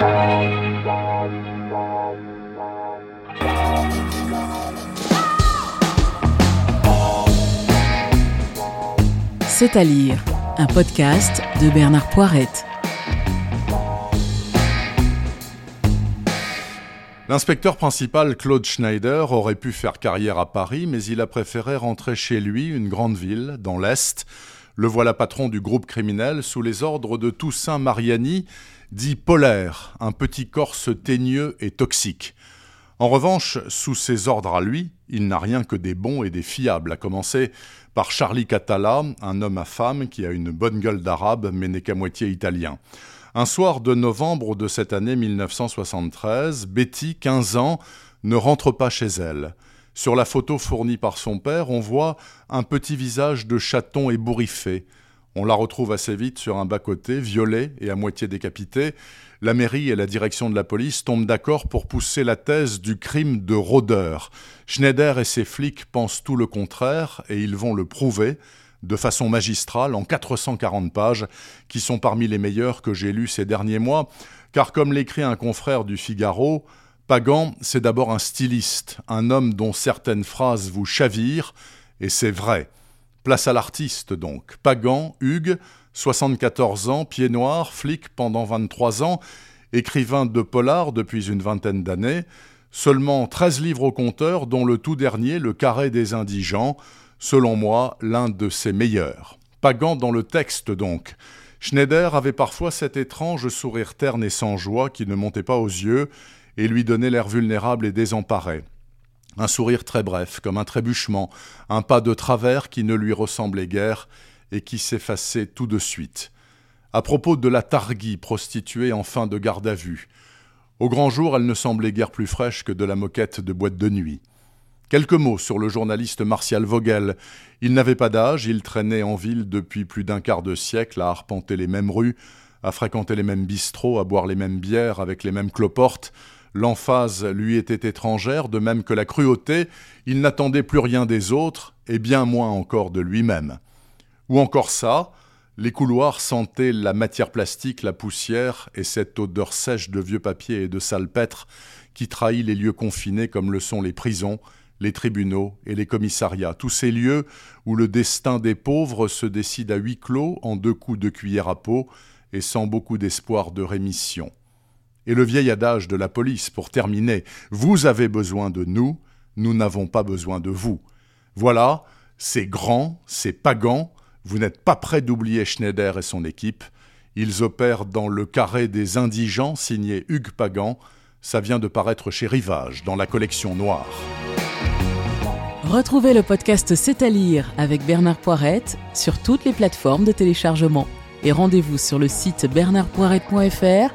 C'est à lire, un podcast de Bernard Poirette. L'inspecteur principal Claude Schneider aurait pu faire carrière à Paris, mais il a préféré rentrer chez lui, une grande ville, dans l'Est. Le voilà patron du groupe criminel sous les ordres de Toussaint Mariani, dit Polaire, un petit corse teigneux et toxique. En revanche, sous ses ordres à lui, il n'a rien que des bons et des fiables, à commencer par Charlie Catala, un homme à femme qui a une bonne gueule d'arabe mais n'est qu'à moitié italien. Un soir de novembre de cette année 1973, Betty, 15 ans, ne rentre pas chez elle. Sur la photo fournie par son père, on voit un petit visage de chaton ébouriffé. On la retrouve assez vite sur un bas-côté, violet et à moitié décapité. La mairie et la direction de la police tombent d'accord pour pousser la thèse du crime de rôdeur. Schneider et ses flics pensent tout le contraire et ils vont le prouver de façon magistrale en 440 pages, qui sont parmi les meilleures que j'ai lues ces derniers mois, car comme l'écrit un confrère du Figaro, Pagan, c'est d'abord un styliste, un homme dont certaines phrases vous chavirent, et c'est vrai. Place à l'artiste donc. Pagan, Hugues, 74 ans, pied noir, flic pendant 23 ans, écrivain de polar depuis une vingtaine d'années, seulement 13 livres au compteur, dont le tout dernier, Le Carré des Indigents, selon moi l'un de ses meilleurs. Pagan dans le texte donc. Schneider avait parfois cet étrange sourire terne et sans joie qui ne montait pas aux yeux et lui donnait l'air vulnérable et désemparé. Un sourire très bref, comme un trébuchement, un pas de travers qui ne lui ressemblait guère et qui s'effaçait tout de suite. À propos de la Targui, prostituée en fin de garde à vue. Au grand jour, elle ne semblait guère plus fraîche que de la moquette de boîte de nuit. Quelques mots sur le journaliste Martial Vogel. Il n'avait pas d'âge, il traînait en ville depuis plus d'un quart de siècle à arpenter les mêmes rues, à fréquenter les mêmes bistrots, à boire les mêmes bières avec les mêmes cloportes, L'emphase lui était étrangère, de même que la cruauté, il n'attendait plus rien des autres, et bien moins encore de lui-même. Ou encore ça, les couloirs sentaient la matière plastique, la poussière et cette odeur sèche de vieux papier et de salpêtre qui trahit les lieux confinés comme le sont les prisons, les tribunaux et les commissariats, tous ces lieux où le destin des pauvres se décide à huis clos en deux coups de cuillère à peau et sans beaucoup d'espoir de rémission. Et le vieil adage de la police, pour terminer, vous avez besoin de nous, nous n'avons pas besoin de vous. Voilà, c'est grand, c'est pagant, vous n'êtes pas prêt d'oublier Schneider et son équipe. Ils opèrent dans le carré des indigents, signé Hugues Pagan. Ça vient de paraître chez Rivage, dans la collection noire. Retrouvez le podcast C'est à lire avec Bernard Poirette sur toutes les plateformes de téléchargement. Et rendez-vous sur le site bernardpoirette.fr